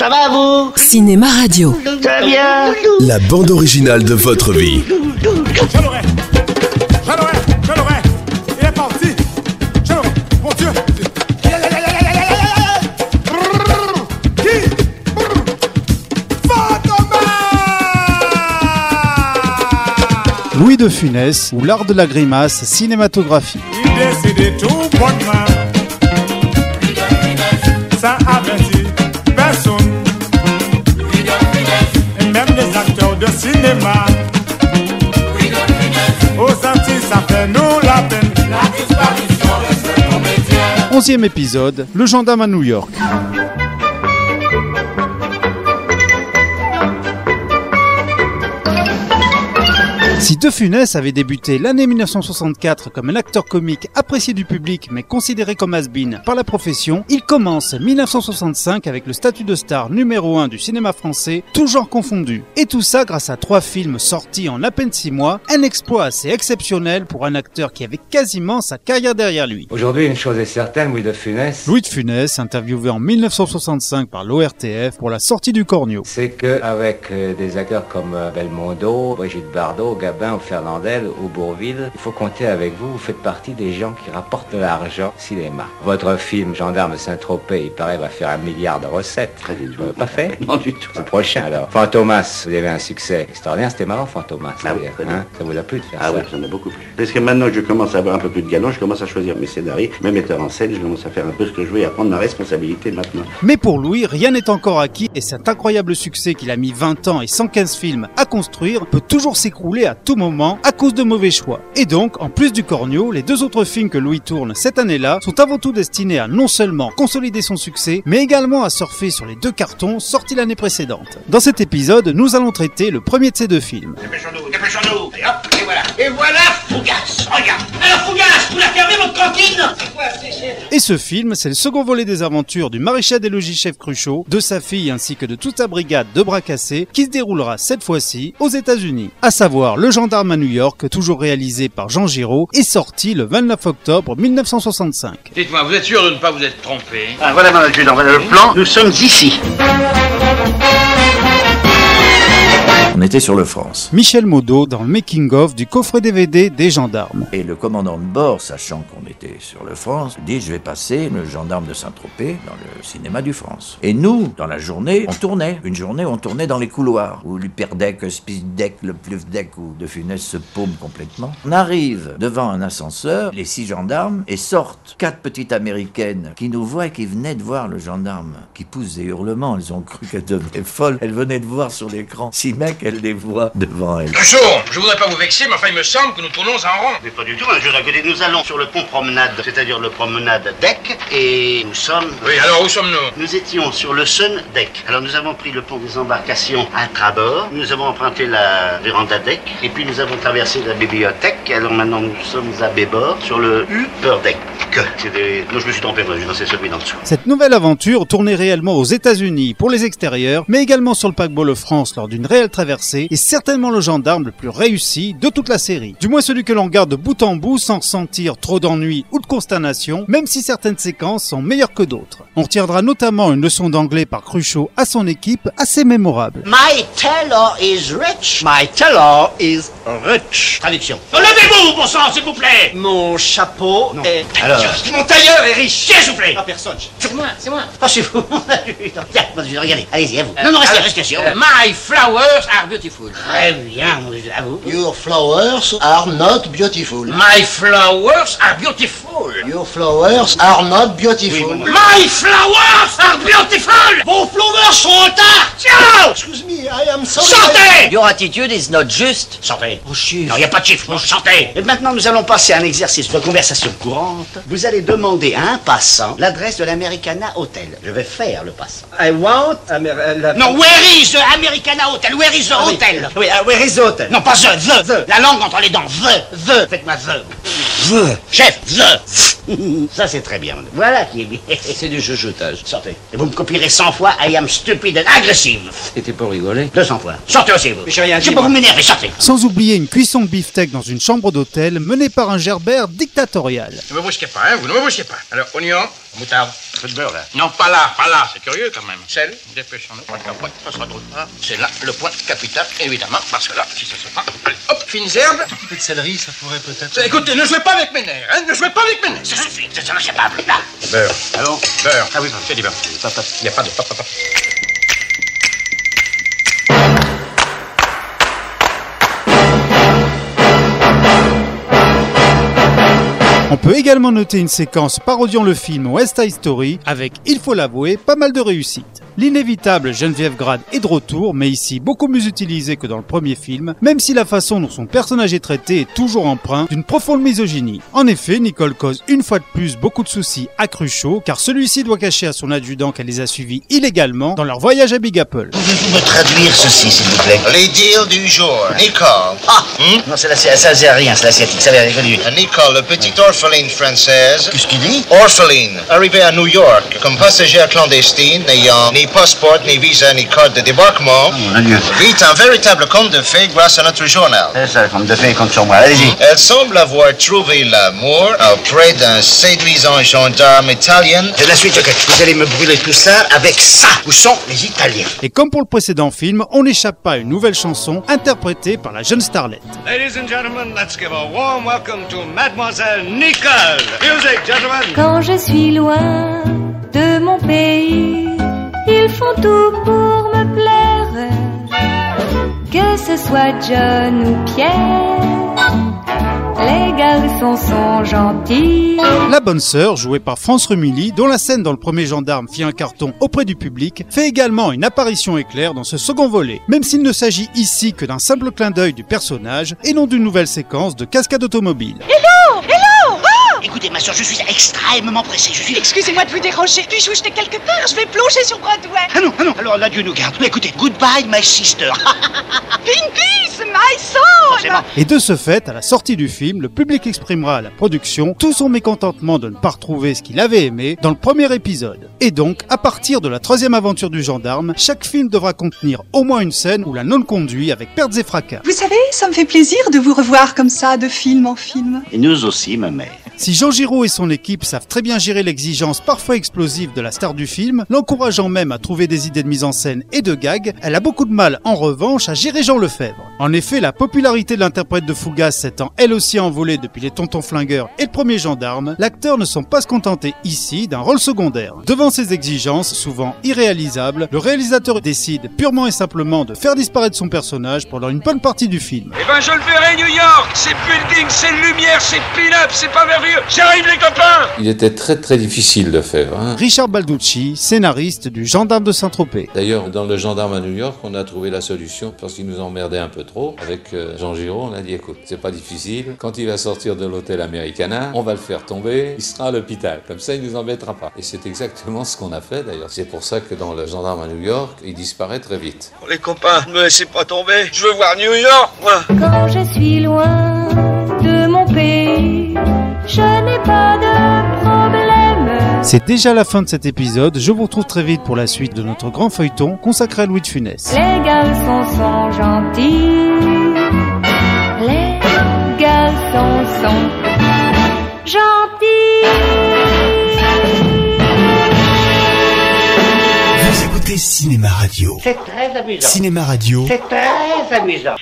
Ça va vous Cinéma Radio. Ça va bien La bande originale de votre vie. Je l'aurai Je l'aurai Je l'aurai Il est parti Je l'aurai Mon Dieu Qui Fantomas Louis de Funès ou l'art de la grimace cinématographique. Il décide tout bonnement de cinéma. Aux Antilles ça fait nous la peine. Onzième épisode, le gendarme à New York. Si De Funès avait débuté l'année 1964 comme un acteur comique apprécié du public mais considéré comme has-been par la profession, il commence 1965 avec le statut de star numéro 1 du cinéma français, tout genre confondu. Et tout ça grâce à trois films sortis en à peine 6 mois, un exploit assez exceptionnel pour un acteur qui avait quasiment sa carrière derrière lui. Aujourd'hui, une chose est certaine, Louis de Funès, Louis de Funès, interviewé en 1965 par l'ORTF pour la sortie du Cornio. c'est que avec euh, des acteurs comme euh, Belmondo, Brigitte Bardot, Ou Fernandel ou Bourville, il faut compter avec vous. Vous faites partie des gens qui rapportent de l'argent au cinéma. Votre film Gendarme Saint-Tropez, il paraît, va faire un milliard de recettes. Vous l'avez pas fait Non du tout. Le prochain alors. Fantomas, vous avez un succès extraordinaire. C'était marrant Fantomas. Ah oui, hein? Ça vous a plu de faire Ah ça? oui, ça m'a beaucoup plu. Parce que maintenant que je commence à avoir un peu plus de galon, je commence à choisir mes scénarios, mes metteurs en scène, je commence à faire un peu ce que je veux et à prendre ma responsabilité maintenant. Mais pour Louis, rien n'est encore acquis et cet incroyable succès qu'il a mis 20 ans et 115 films à construire peut toujours s'écrouler à tout moment à cause de mauvais choix. Et donc, en plus du Cornio, les deux autres films que Louis tourne cette année-là sont avant tout destinés à non seulement consolider son succès, mais également à surfer sur les deux cartons sortis l'année précédente. Dans cet épisode, nous allons traiter le premier de ces deux films. Et voilà Fougas Regarde Alors Fougas, vous la fermez votre cantine C'est quoi, c'est cher Et ce film, c'est le second volet des aventures du maréchal des logis-chef Cruchot, de sa fille ainsi que de toute sa brigade de bras cassés, qui se déroulera cette fois-ci aux États-Unis. À savoir Le Gendarme à New York, toujours réalisé par Jean Giraud, et sorti le 29 octobre 1965. Dites-moi, vous êtes sûr de ne pas vous être trompé Ah, voilà mon adjudant, voilà le plan. Nous sommes ici. On était sur le France. Michel Modo dans le making-of du coffret DVD des gendarmes. Et le commandant de bord, sachant qu'on était sur le France, dit je vais passer le gendarme de Saint-Tropez dans le cinéma du France. Et nous, dans la journée, on tournait. Une journée, on tournait dans les couloirs, où l'Hyperdeck, le Speeddeck, le Pluvdeck ou De Funès se paume complètement. On arrive devant un ascenseur, les six gendarmes, et sortent quatre petites américaines qui nous voient et qui venaient de voir le gendarme, qui poussent des hurlements. Elles ont cru qu'elle devenait folle. Elles venaient de voir sur l'écran six mecs, elles les voient devant. Cruchot, je voudrais pas vous vexer, mais enfin il me semble que nous tournons en rond. Mais pas du tout, un jeu côté. Nous allons sur le pont promenade, c'est-à-dire le promenade deck, et nous sommes... Oui, alors où sommes-nous? Nous étions sur le Sun Deck. Alors nous avons pris le pont des embarcations à trabord, nous avons emprunté la véranda deck, et puis nous avons traversé la bibliothèque. Alors maintenant nous sommes à bébord sur le Upper Deck. C'est des... Non, je me suis trompé, moi, je- c'est celui d'en dessous. Cette nouvelle aventure tournait réellement aux États-Unis pour les extérieurs, mais également sur le paquebot Le France lors d'une réelle traversée, est certainement le gendarme le plus réussi de toute la série. Du moins celui que l'on garde de bout en bout sans ressentir trop d'ennui ou de consternation, même si certaines séquences sont meilleures que d'autres. On retiendra notamment une leçon d'anglais par Cruchot à son équipe assez mémorable. My tailor is rich. My tailor is rich. Traduction. Levez-vous, bon sang, s'il vous plaît Mon chapeau est... Alors Mon tailleur est riche s'il vous plaît Ah, personne. C'est moi, c'est moi. Ah, c'est vous. Tiens, mon Dieu, regardez. Allez-y, à vous. Non, non, restez, restez assis. Euh, My flowers are beautiful. Très bien, mon Dieu, à vous. Your flowers are not beautiful. My flowers are beautiful. Your flowers are not beautiful. My flowers are beautiful. Vos flowers sont en retard Tiens Excuse me, I am sorry. Sortez Your attitude is not just. Sortez. Non, il n'y a pas de chiffre. Sortez. Et maintenant, nous allons passer à un exercice de conversation courante. Vous allez demander à un passant l'adresse de l'Americana Hotel. Je vais faire le passant. I want Amer- euh, la- Non, where is the Americana Hotel? Where is the oui. hotel? Oui, ah, where is the hotel? Non, pas the, the, the. La langue entre les dents. The, the. Faites-moi the. The. Chef, the. Ça, c'est très bien. Voilà qui est bien. C'est du chuchotage. Sortez. Et vous me copierez 100 fois I am stupid and aggressive. C'était pour rigoler. 200 fois. Sortez aussi, vous. J'ai rien dit, Je peux moi. vous m'énerver, sortez. Sans oublier une cuisson de beefsteak dans une chambre d'hôtel menée par un gerbert dictatorial. Ne me brusquez pas, hein, vous ne me brusquez pas. Alors, oignon, Moutarde. Un peu de beurre, là. Non, pas là, pas là. C'est curieux quand même. Sel, dépêchons-nous. Ouais, ça sera drôle. Ah, C'est là le point capital, évidemment, parce que là, si ça se prend, allez, hop, fines herbes. Un peu de céleri, ça pourrait peut-être... Écoutez, ne jouez pas avec mes nerfs, hein, ne jouez pas avec mes nerfs. Ça suffit, vous êtes incapable, là. Beurre. Allons Beurre. Ah oui, c'est du beurre. Il n'y a pas de peut également noter une séquence parodiant le film West Side Story avec, il faut l'avouer, pas mal de réussite. L'inévitable Geneviève Grade est de retour, mais ici beaucoup mieux utilisée que dans le premier film, même si la façon dont son personnage est traité est toujours empreint d'une profonde misogynie. En effet, Nicole cause une fois de plus beaucoup de soucis à Cruchot, car celui-ci doit cacher à son adjudant qu'elle les a suivis illégalement dans leur voyage à Big Apple. Pouvez-vous me traduire ceci, s'il vous plaît Les deals du jour. Nicole. Ah Non, c'est la- c'est- ça, c'est rien, c'est l'asiatique, ça vient. Nicole, la petite orpheline française. Qu'est-ce qu'il dit? Orpheline, arrivée à New York comme passagère clandestine, n'ayant ni passeport, ni visa, ni carte de débarquement, Oh, mon Dieu. vit un véritable conte de fées grâce à notre journal. C'est ça, comme de fait, compte sur moi. Allez-y. Elle semble avoir trouvé l'amour auprès d'un séduisant gendarme italien. C'est la suite, ok. Vous allez me brûler tout ça avec ça. Où sont les Italiens? Et comme pour le précédent film, on n'échappe pas à une nouvelle chanson interprétée par la jeune starlette. Ladies and gentlemen, let's give a warm welcome to Mademoiselle Nicole. Music, gentlemen. Quand je suis loin de mon pays, font tout pour me plaire. Que ce soit John ou Pierre, les garçons sont gentils. La bonne sœur, jouée par France Rumilly, dont la scène dans le premier gendarme fit un carton auprès du public, fait également une apparition éclair dans ce second volet, même s'il ne s'agit ici que d'un simple clin d'œil du personnage et non d'une nouvelle séquence de cascade automobile. Hello Hello Oh Écoutez, ma soeur, je suis pressé. Je suis. Excusez-moi de vous déranger. Puis-je vous jeter quelque part? Je vais plonger sur Broadway. Ah non, ah non, alors là, Dieu nous garde. Mais écoutez, goodbye, my sister. In peace, my soul Et de ce fait, à la sortie du film, le public exprimera à la production tout son mécontentement de ne pas retrouver ce qu'il avait aimé dans le premier épisode. Et donc, à partir de la troisième aventure du gendarme, chaque film devra contenir au moins une scène où la nonne conduit avec pertes et fracas. Vous savez, ça me fait plaisir de vous revoir comme ça, de film en film. Et nous aussi, ma mère. Si Jean Giraud et son équipe savent très bien gérer l'exigence parfois explosive de la star du film, l'encourageant même à trouver des idées de mise en scène et de gags, elle a beaucoup de mal en revanche à gérer Jean Lefebvre. En effet, la popularité de l'interprète de Fougas s'étant elle aussi envolée depuis les Tontons Flingueurs et le premier gendarme, l'acteur ne semble pas se contenter ici d'un rôle secondaire. Devant ces exigences, souvent irréalisables, le réalisateur décide purement et simplement de faire disparaître son personnage pendant une bonne partie du film. Eh ben, je le verrai, New York C'est building, c'est lumière, c'est pin-up, c'est pas J'arrive, les copains Il était très très difficile de faire. Hein. Richard Balducci, scénariste du Gendarme de Saint-Tropez. D'ailleurs, dans le gendarme à New York, on a trouvé la solution parce qu'il nous emmerdait un peu trop. Avec euh, Jean Giraud, on a dit écoute, c'est pas difficile. Quand il va sortir de l'hôtel Americana, on va le faire tomber. Il sera à l'hôpital. Comme ça, il nous embêtera pas. Et c'est exactement ce qu'on a fait d'ailleurs. C'est pour ça que dans le gendarme à New York, il disparaît très vite. Les copains, ne me laissez pas tomber Je veux voir New York, moi Quand je suis loin je n'ai pas de problème. C'est déjà la fin de cet épisode, je vous retrouve très vite pour la suite de notre grand feuilleton consacré à Louis de Funès. Les garçons sont gentils. Les garçons sont gentils. Vous écoutez Cinéma Radio. C'est très amusant. Cinéma Radio. C'est très amusant.